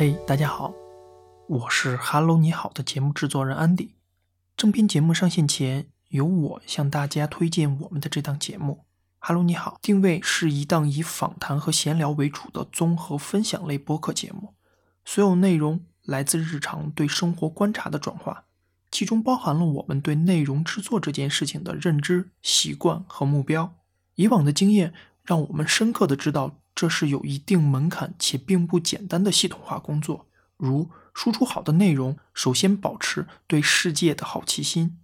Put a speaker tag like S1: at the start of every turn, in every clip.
S1: 嘿，大家好，我是 Hello 你好的节目制作人安迪。正片节目上线前，由我向大家推荐我们的这档节目。Hello 你好，定位是一档以访谈和闲聊为主的综合分享类播客节目，所有内容来自日常对生活观察的转化，其中包含了我们对内容制作这件事情的认知、习惯和目标。以往的经验让我们深刻的知道。这是有一定门槛且并不简单的系统化工作，如输出好的内容，首先保持对世界的好奇心，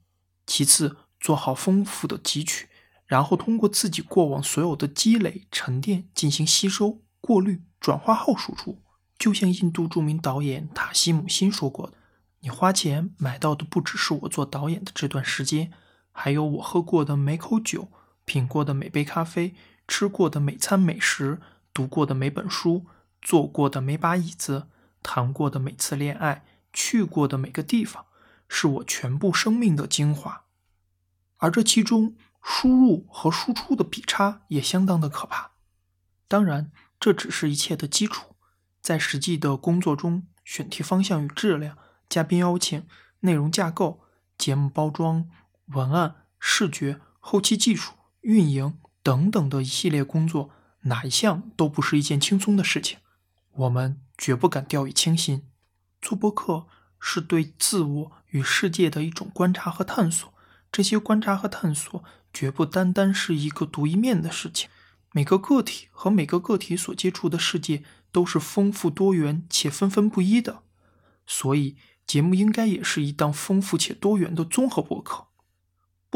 S1: 其次做好丰富的汲取，然后通过自己过往所有的积累沉淀进行吸收、过滤、转化后输出。就像印度著名导演塔西姆辛说过的：“你花钱买到的不只是我做导演的这段时间，还有我喝过的每口酒、品过的每杯咖啡、吃过的每餐美食。”读过的每本书，坐过的每把椅子，谈过的每次恋爱，去过的每个地方，是我全部生命的精华。而这其中，输入和输出的比差也相当的可怕。当然，这只是一切的基础。在实际的工作中，选题方向与质量、嘉宾邀请、内容架构、节目包装、文案、视觉、后期技术、运营等等的一系列工作。哪一项都不是一件轻松的事情，我们绝不敢掉以轻心。做播客是对自我与世界的一种观察和探索，这些观察和探索绝不单单是一个独一面的事情。每个个体和每个个体所接触的世界都是丰富多元且纷纷不一的，所以节目应该也是一档丰富且多元的综合播客。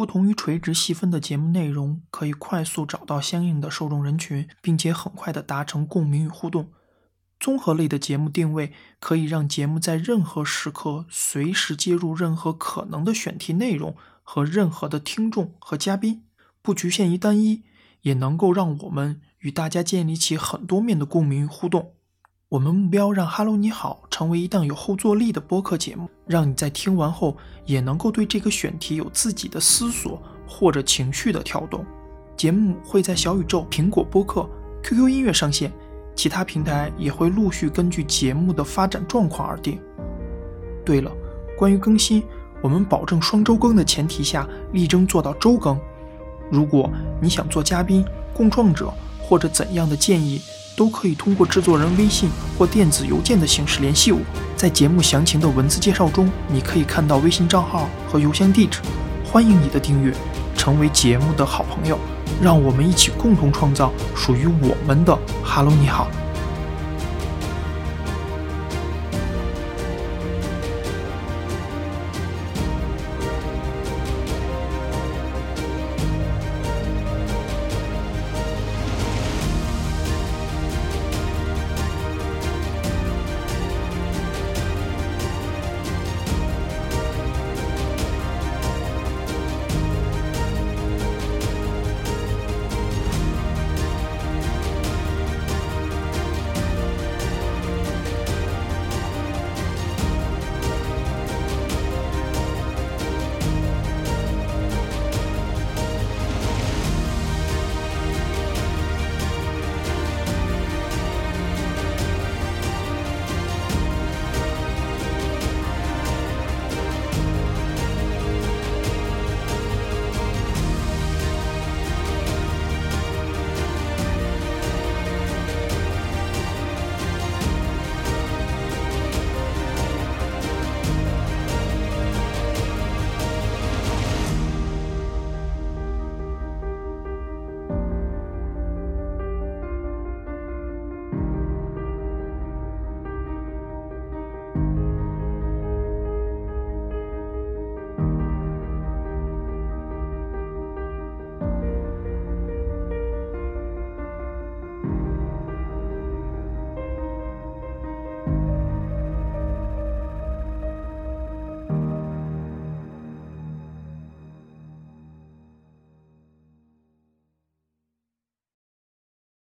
S1: 不同于垂直细分的节目内容，可以快速找到相应的受众人群，并且很快的达成共鸣与互动。综合类的节目定位可以让节目在任何时刻随时接入任何可能的选题内容和任何的听众和嘉宾，不局限于单一，也能够让我们与大家建立起很多面的共鸣与互动。我们目标让《Hello 你好》成为一档有后坐力的播客节目，让你在听完后也能够对这个选题有自己的思索或者情绪的跳动。节目会在小宇宙、苹果播客、QQ 音乐上线，其他平台也会陆续根据节目的发展状况而定。对了，关于更新，我们保证双周更的前提下，力争做到周更。如果你想做嘉宾、共创者或者怎样的建议，都可以通过制作人微信或电子邮件的形式联系我。在节目详情的文字介绍中，你可以看到微信账号和邮箱地址。欢迎你的订阅，成为节目的好朋友，让我们一起共同创造属于我们的哈喽你好”。